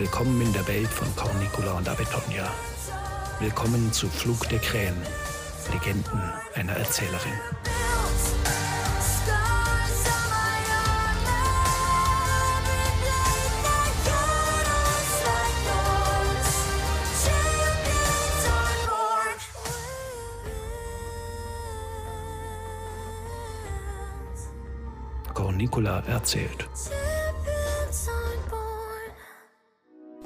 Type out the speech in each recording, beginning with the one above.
Willkommen in der Welt von Cornicula und Abetonia. Willkommen zu Flug der Krähen, Legenden einer Erzählerin. Cornicula erzählt.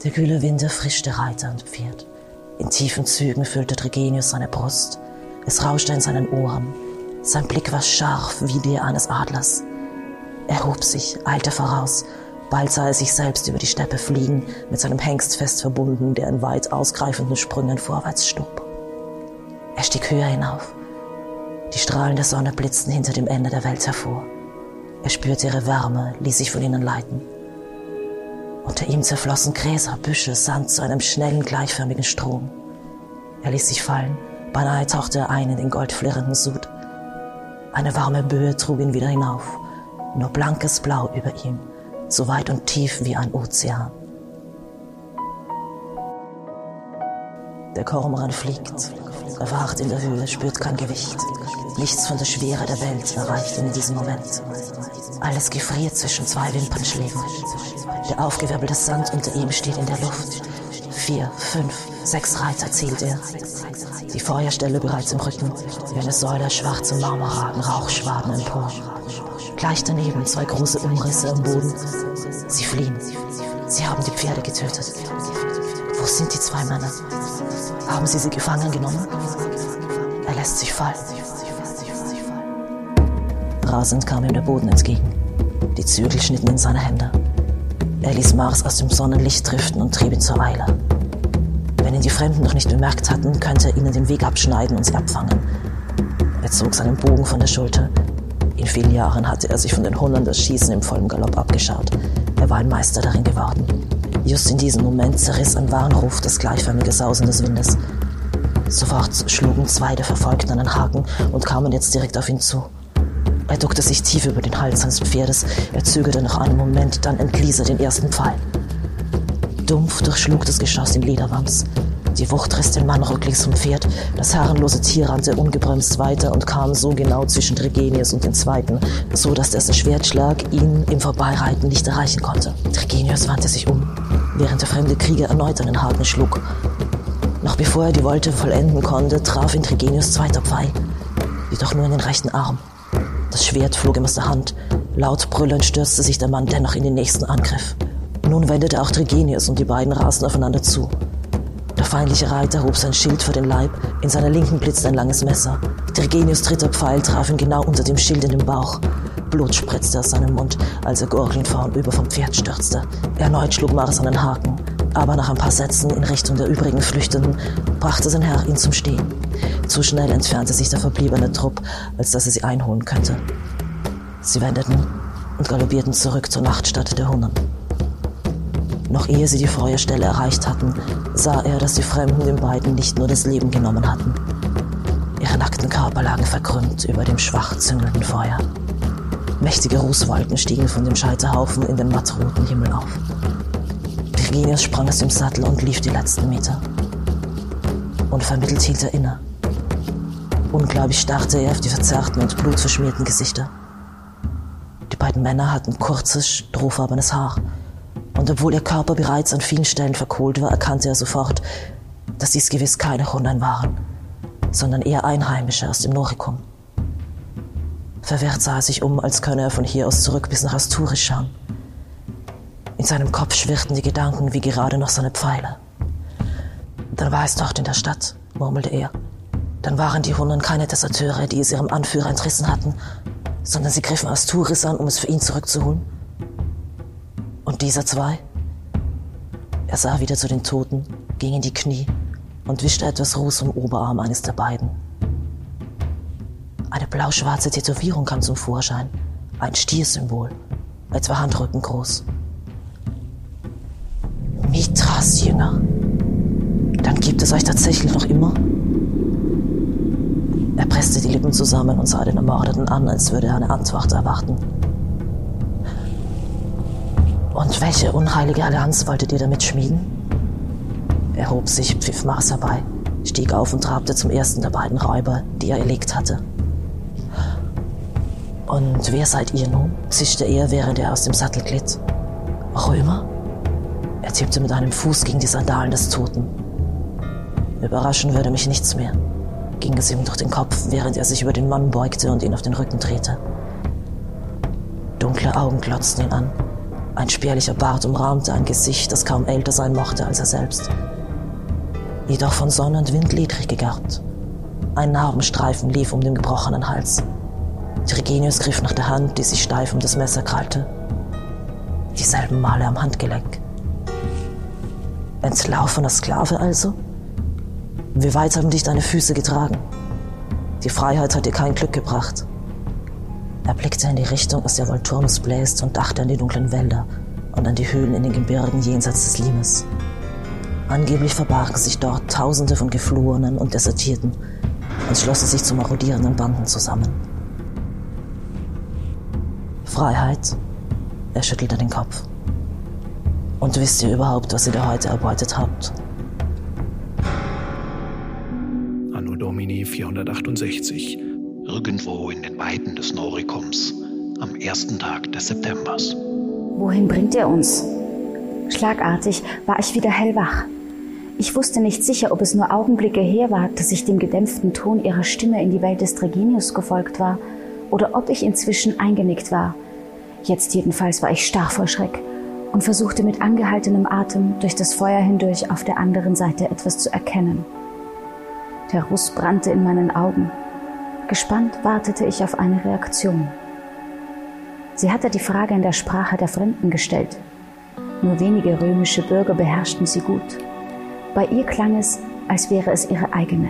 Der kühle Wind erfrischte Reiter und Pferd. In tiefen Zügen füllte Tregenius seine Brust. Es rauschte in seinen Ohren. Sein Blick war scharf wie der eines Adlers. Er hob sich, eilte voraus. Bald sah er sich selbst über die Steppe fliegen, mit seinem Hengst fest verbunden, der in weit ausgreifenden Sprüngen vorwärts stob. Er stieg höher hinauf. Die Strahlen der Sonne blitzten hinter dem Ende der Welt hervor. Er spürte ihre Wärme, ließ sich von ihnen leiten. Unter ihm zerflossen Gräser, Büsche, Sand zu einem schnellen, gleichförmigen Strom. Er ließ sich fallen, beinahe tauchte er ein in den goldflirrenden Sud. Eine warme Böe trug ihn wieder hinauf, nur blankes Blau über ihm, so weit und tief wie ein Ozean. Der Kormoran fliegt, er wacht in der Höhe, spürt kein Gewicht. Nichts von der Schwere der Welt erreicht ihn in diesem Moment. Alles gefriert zwischen zwei Wimpernschlägen. Der aufgewirbelte Sand unter ihm steht in der Luft. Vier, fünf, sechs Reiter zählt er. Die Feuerstelle bereits im Rücken, wie eine Säule schwarze Marmorraten, Rauchschwaden empor. Gleich daneben zwei große Umrisse am Boden. Sie fliehen. Sie haben die Pferde getötet. Wo sind die zwei Männer? Haben sie sie gefangen genommen? Er lässt sich fallen. Rasend kam ihm der Boden entgegen. Die Zügel schnitten in seine Hände. Er ließ Mars aus dem Sonnenlicht driften und trieb ihn zur Eile. Wenn ihn die Fremden noch nicht bemerkt hatten, könnte er ihnen den Weg abschneiden und sie abfangen. Er zog seinen Bogen von der Schulter. In vielen Jahren hatte er sich von den Hunden das Schießen im vollen Galopp abgeschaut. Er war ein Meister darin geworden. Just in diesem Moment zerriss ein Warnruf das gleichförmige Sausen des Windes. Sofort schlugen zwei der Verfolgten einen Haken und kamen jetzt direkt auf ihn zu. Er duckte sich tief über den Hals seines Pferdes, er zögerte noch einen Moment, dann entließ er den ersten Pfeil. Dumpf durchschlug das Geschoss den Lederwams. Die Wucht riss den Mann rücklings vom Pferd. Das herrenlose Tier rannte ungebremst weiter und kam so genau zwischen Tregenius und den Zweiten, so dass dessen Schwertschlag ihn im Vorbeireiten nicht erreichen konnte. Tregenius wandte sich um, während der fremde Krieger erneut einen Haken schlug. Noch bevor er die Wolte vollenden konnte, traf ihn Tregenius zweiter Pfeil, jedoch nur in den rechten Arm. Das Schwert flog ihm aus der Hand. Laut brüllend stürzte sich der Mann dennoch in den nächsten Angriff. Nun wendete auch Tregenius und die beiden rasten aufeinander zu. Der feindliche Reiter hob sein Schild vor den Leib, in seiner Linken blitzte ein langes Messer. Tregenius dritter Pfeil traf ihn genau unter dem Schild in den Bauch. Blut spritzte aus seinem Mund, als er gurgelnd vornüber vom Pferd stürzte. Erneut schlug Mars einen Haken, aber nach ein paar Sätzen in Richtung der übrigen Flüchtenden brachte sein Herr ihn zum Stehen. Zu schnell entfernte sich der verbliebene Trupp, als dass er sie einholen könnte. Sie wendeten und galoppierten zurück zur Nachtstadt der Hunnen. Noch ehe sie die Feuerstelle erreicht hatten, sah er, dass die Fremden den beiden nicht nur das Leben genommen hatten. Ihre nackten Körper lagen verkrümmt über dem schwach züngelnden Feuer. Mächtige Rußwolken stiegen von dem Scheiterhaufen in den mattroten Himmel auf. Virginius sprang aus dem Sattel und lief die letzten Meter. Unvermittelt hielt er inne. Unglaublich starrte er auf die verzerrten und blutverschmierten Gesichter. Die beiden Männer hatten kurzes, strohfarbenes Haar. Und obwohl ihr Körper bereits an vielen Stellen verkohlt war, erkannte er sofort, dass dies gewiss keine Hunden waren, sondern eher Einheimische aus dem Norikum. Verwirrt sah er sich um, als könne er von hier aus zurück bis nach Asturias schauen. In seinem Kopf schwirrten die Gedanken wie gerade noch seine Pfeile. Dann war es dort in der Stadt, murmelte er. Dann waren die Hunden keine Deserteure, die es ihrem Anführer entrissen hatten, sondern sie griffen Asturias an, um es für ihn zurückzuholen. Und dieser zwei? Er sah wieder zu den Toten, ging in die Knie und wischte etwas Ruß vom Oberarm eines der beiden. Eine blau-schwarze Tätowierung kam zum Vorschein, ein Stiersymbol, etwa Handrücken groß. Mithras Jünger. Dann gibt es euch tatsächlich noch immer? Er presste die Lippen zusammen und sah den Ermordeten an, als würde er eine Antwort erwarten. Und welche unheilige Allianz wolltet ihr damit schmieden? Er hob sich, pfiff Mars herbei, stieg auf und trabte zum ersten der beiden Räuber, die er erlegt hatte. Und wer seid ihr nun? zischte er, während er aus dem Sattel glitt. Römer? Er tippte mit einem Fuß gegen die Sandalen des Toten. Überraschen würde mich nichts mehr, ging es ihm durch den Kopf, während er sich über den Mann beugte und ihn auf den Rücken drehte. Dunkle Augen glotzten ihn an. Ein spärlicher Bart umrahmte ein Gesicht, das kaum älter sein mochte als er selbst. Jedoch von Sonne und Wind ledrig gegerbt. Ein Narbenstreifen lief um den gebrochenen Hals. Trigenius griff nach der Hand, die sich steif um das Messer krallte. Dieselben Male am Handgelenk. Entlaufener Sklave also? Wie weit haben dich deine Füße getragen? Die Freiheit hat dir kein Glück gebracht. Er blickte in die Richtung, aus der Volturnus bläst und dachte an die dunklen Wälder und an die Höhlen in den Gebirgen jenseits des Limes. Angeblich verbargen sich dort Tausende von Geflohenen und Desertierten und schlossen sich zu marodierenden Banden zusammen. Freiheit? Er schüttelte den Kopf. Und wisst ihr überhaupt, was ihr da heute erbeutet habt? Anno Domini 468 irgendwo in den Weiten des Norikums am ersten Tag des Septembers. Wohin bringt er uns? Schlagartig war ich wieder hellwach. Ich wusste nicht sicher, ob es nur Augenblicke her war, dass ich dem gedämpften Ton ihrer Stimme in die Welt des Treginius gefolgt war, oder ob ich inzwischen eingenickt war. Jetzt jedenfalls war ich starr vor Schreck und versuchte mit angehaltenem Atem durch das Feuer hindurch auf der anderen Seite etwas zu erkennen. Der Ruß brannte in meinen Augen Gespannt wartete ich auf eine Reaktion. Sie hatte die Frage in der Sprache der Fremden gestellt. Nur wenige römische Bürger beherrschten sie gut. Bei ihr klang es, als wäre es ihre eigene.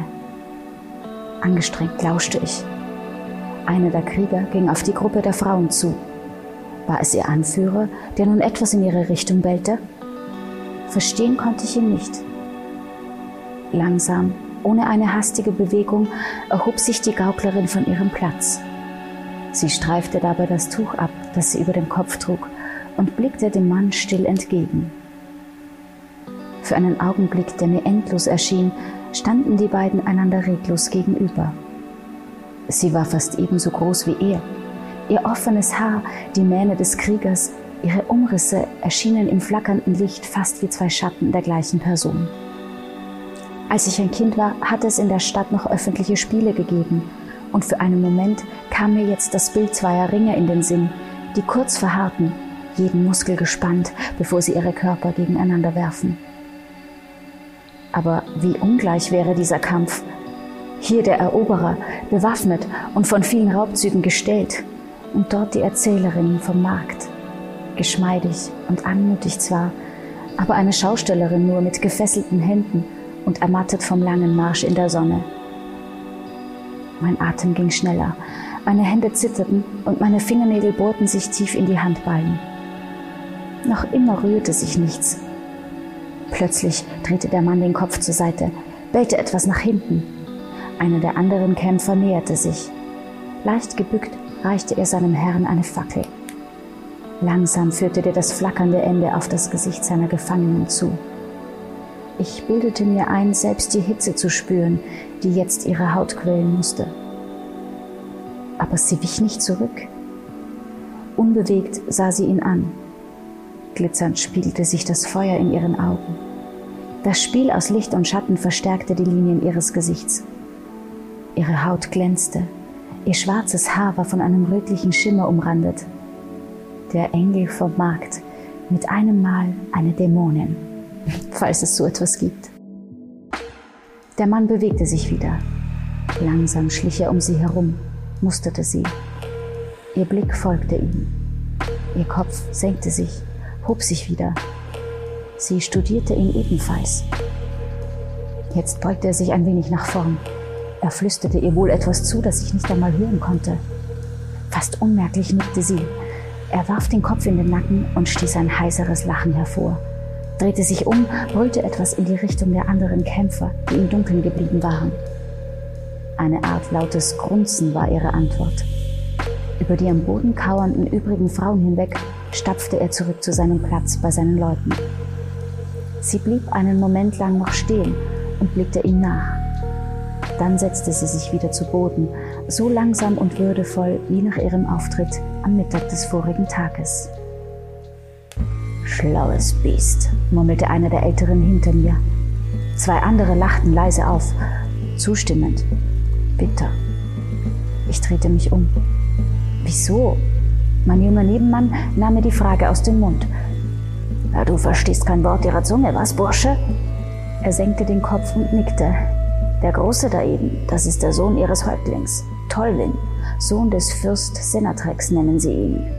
Angestrengt lauschte ich. Einer der Krieger ging auf die Gruppe der Frauen zu. War es ihr Anführer, der nun etwas in ihre Richtung bellte? Verstehen konnte ich ihn nicht. Langsam ohne eine hastige Bewegung erhob sich die Gauklerin von ihrem Platz. Sie streifte dabei das Tuch ab, das sie über dem Kopf trug, und blickte dem Mann still entgegen. Für einen Augenblick, der mir endlos erschien, standen die beiden einander reglos gegenüber. Sie war fast ebenso groß wie er. Ihr offenes Haar, die Mähne des Kriegers, ihre Umrisse erschienen im flackernden Licht fast wie zwei Schatten der gleichen Person. Als ich ein Kind war, hat es in der Stadt noch öffentliche Spiele gegeben. Und für einen Moment kam mir jetzt das Bild zweier Ringer in den Sinn, die kurz verharrten, jeden Muskel gespannt, bevor sie ihre Körper gegeneinander werfen. Aber wie ungleich wäre dieser Kampf. Hier der Eroberer, bewaffnet und von vielen Raubzügen gestellt, und dort die Erzählerin vom Markt. Geschmeidig und anmutig zwar, aber eine Schaustellerin nur mit gefesselten Händen und ermattet vom langen Marsch in der Sonne. Mein Atem ging schneller, meine Hände zitterten und meine Fingernägel bohrten sich tief in die Handballen. Noch immer rührte sich nichts. Plötzlich drehte der Mann den Kopf zur Seite, bellte etwas nach hinten. Einer der anderen Kämpfer näherte sich. Leicht gebückt reichte er seinem Herrn eine Fackel. Langsam führte er das flackernde Ende auf das Gesicht seiner Gefangenen zu. Ich bildete mir ein, selbst die Hitze zu spüren, die jetzt ihre Haut quälen musste. Aber sie wich nicht zurück. Unbewegt sah sie ihn an. Glitzernd spiegelte sich das Feuer in ihren Augen. Das Spiel aus Licht und Schatten verstärkte die Linien ihres Gesichts. Ihre Haut glänzte. Ihr schwarzes Haar war von einem rötlichen Schimmer umrandet. Der Engel vom Markt, mit einem Mal eine Dämonin falls es so etwas gibt. Der Mann bewegte sich wieder. Langsam schlich er um sie herum, musterte sie. Ihr Blick folgte ihm. Ihr Kopf senkte sich, hob sich wieder. Sie studierte ihn ebenfalls. Jetzt beugte er sich ein wenig nach vorn. Er flüsterte ihr wohl etwas zu, das ich nicht einmal hören konnte. Fast unmerklich nickte sie. Er warf den Kopf in den Nacken und stieß ein heiseres Lachen hervor, drehte sich um, brüllte etwas in die Richtung der anderen Kämpfer, die im Dunkeln geblieben waren. Eine Art lautes Grunzen war ihre Antwort. Über die am Boden kauernden übrigen Frauen hinweg stapfte er zurück zu seinem Platz bei seinen Leuten. Sie blieb einen Moment lang noch stehen und blickte ihm nach. Dann setzte sie sich wieder zu Boden, so langsam und würdevoll wie nach ihrem Auftritt am Mittag des vorigen Tages. Schlaues Biest, murmelte einer der Älteren hinter mir. Zwei andere lachten leise auf, zustimmend, bitter. Ich drehte mich um. Wieso? Mein junger Nebenmann nahm mir die Frage aus dem Mund. Ja, du verstehst kein Wort ihrer Zunge, was, Bursche? Er senkte den Kopf und nickte. Der Große da eben, das ist der Sohn ihres Häuptlings, Tolwin, Sohn des Fürst Senatrex nennen sie ihn.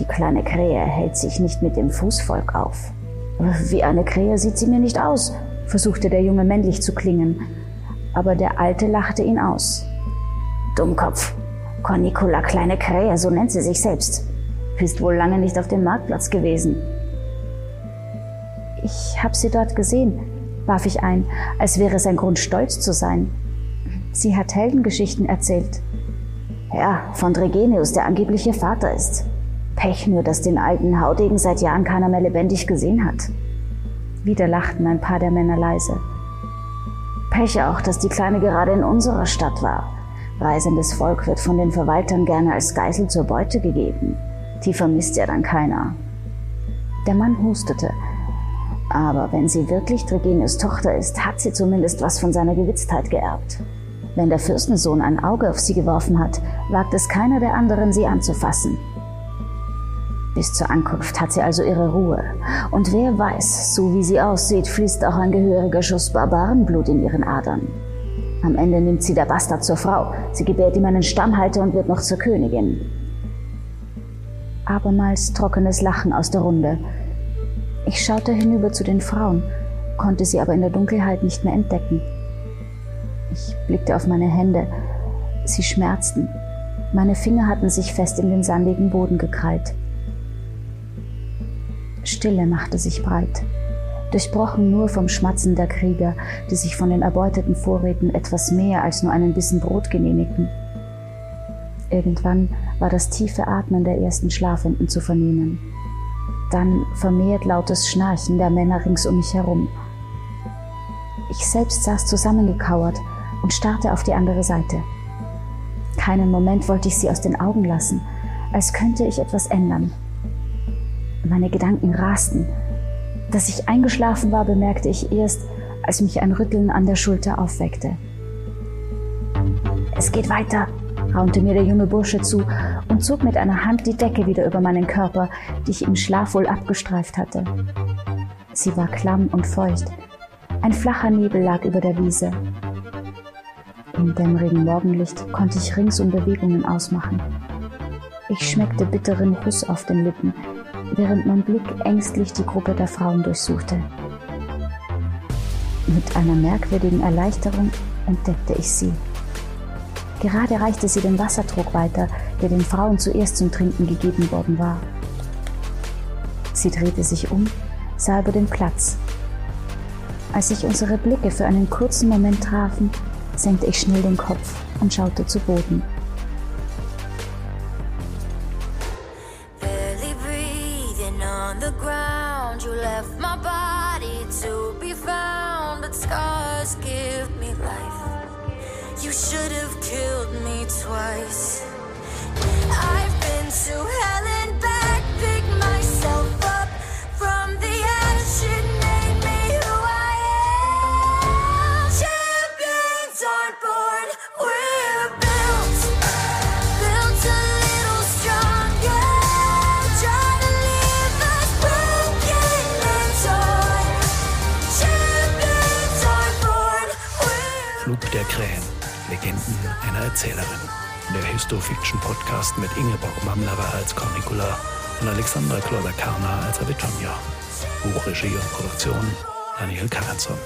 Die kleine Krähe hält sich nicht mit dem Fußvolk auf. Wie eine Krähe sieht sie mir nicht aus, versuchte der Junge männlich zu klingen, aber der Alte lachte ihn aus. Dummkopf, Cornicula kleine Krähe, so nennt sie sich selbst. Bist wohl lange nicht auf dem Marktplatz gewesen. Ich hab sie dort gesehen, warf ich ein, als wäre es ein Grund, stolz zu sein. Sie hat Heldengeschichten erzählt. Ja, von Dregenius, der angeblich ihr Vater ist. Pech nur, dass den alten Haudegen seit Jahren keiner mehr lebendig gesehen hat. Wieder lachten ein paar der Männer leise. Pech auch, dass die Kleine gerade in unserer Stadt war. Reisendes Volk wird von den Verwaltern gerne als Geisel zur Beute gegeben. Die vermisst ja dann keiner. Der Mann hustete. Aber wenn sie wirklich Tregenius Tochter ist, hat sie zumindest was von seiner Gewitztheit geerbt. Wenn der Fürstensohn ein Auge auf sie geworfen hat, wagt es keiner der anderen, sie anzufassen. Bis zur Ankunft hat sie also ihre Ruhe. Und wer weiß, so wie sie aussieht, fließt auch ein gehöriger Schuss Barbarenblut in ihren Adern. Am Ende nimmt sie der Bastard zur Frau. Sie gebärt ihm einen Stammhalter und wird noch zur Königin. Abermals trockenes Lachen aus der Runde. Ich schaute hinüber zu den Frauen, konnte sie aber in der Dunkelheit nicht mehr entdecken. Ich blickte auf meine Hände. Sie schmerzten. Meine Finger hatten sich fest in den sandigen Boden gekrallt. Stille machte sich breit durchbrochen nur vom Schmatzen der Krieger, die sich von den erbeuteten Vorräten etwas mehr als nur einen Bissen Brot genehmigten. Irgendwann war das tiefe Atmen der ersten Schlafenden zu vernehmen. Dann vermehrt lautes Schnarchen der Männer rings um mich herum. Ich selbst saß zusammengekauert und starrte auf die andere Seite. Keinen Moment wollte ich sie aus den Augen lassen, als könnte ich etwas ändern. Meine Gedanken rasten, dass ich eingeschlafen war, bemerkte ich erst, als mich ein Rütteln an der Schulter aufweckte. Es geht weiter, raunte mir der junge Bursche zu und zog mit einer Hand die Decke wieder über meinen Körper, die ich im Schlaf wohl abgestreift hatte. Sie war klamm und feucht. Ein flacher Nebel lag über der Wiese. Im dämmerigen Morgenlicht konnte ich ringsum Bewegungen ausmachen. Ich schmeckte bitteren Kuss auf den Lippen, während mein Blick ängstlich die Gruppe der Frauen durchsuchte. Mit einer merkwürdigen Erleichterung entdeckte ich sie. Gerade reichte sie den Wassertrog weiter, der den Frauen zuerst zum Trinken gegeben worden war. Sie drehte sich um, sah über den Platz. Als sich unsere Blicke für einen kurzen Moment trafen, senkte ich schnell den Kopf und schaute zu Boden. You should have killed me twice. I've been to hell and back, pick myself up from the ash. It made me who I am. Champions aren't born, we're built. Built a little stronger. Try to leave us broken and torn. Champions born, we're Flug der Krähen. Erzählerin. Der Histofiction-Podcast mit Ingeborg Mamlerer als Cornicula und Alexandra Kloller-Karner als Avitonia. Buchregie und Produktion Daniel Karazon.